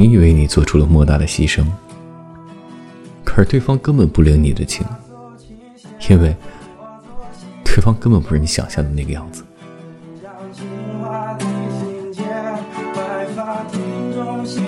你以为你做出了莫大的牺牲，可是对方根本不领你的情，因为对方根本不是你想象的那个样子。让情话的心间白发中心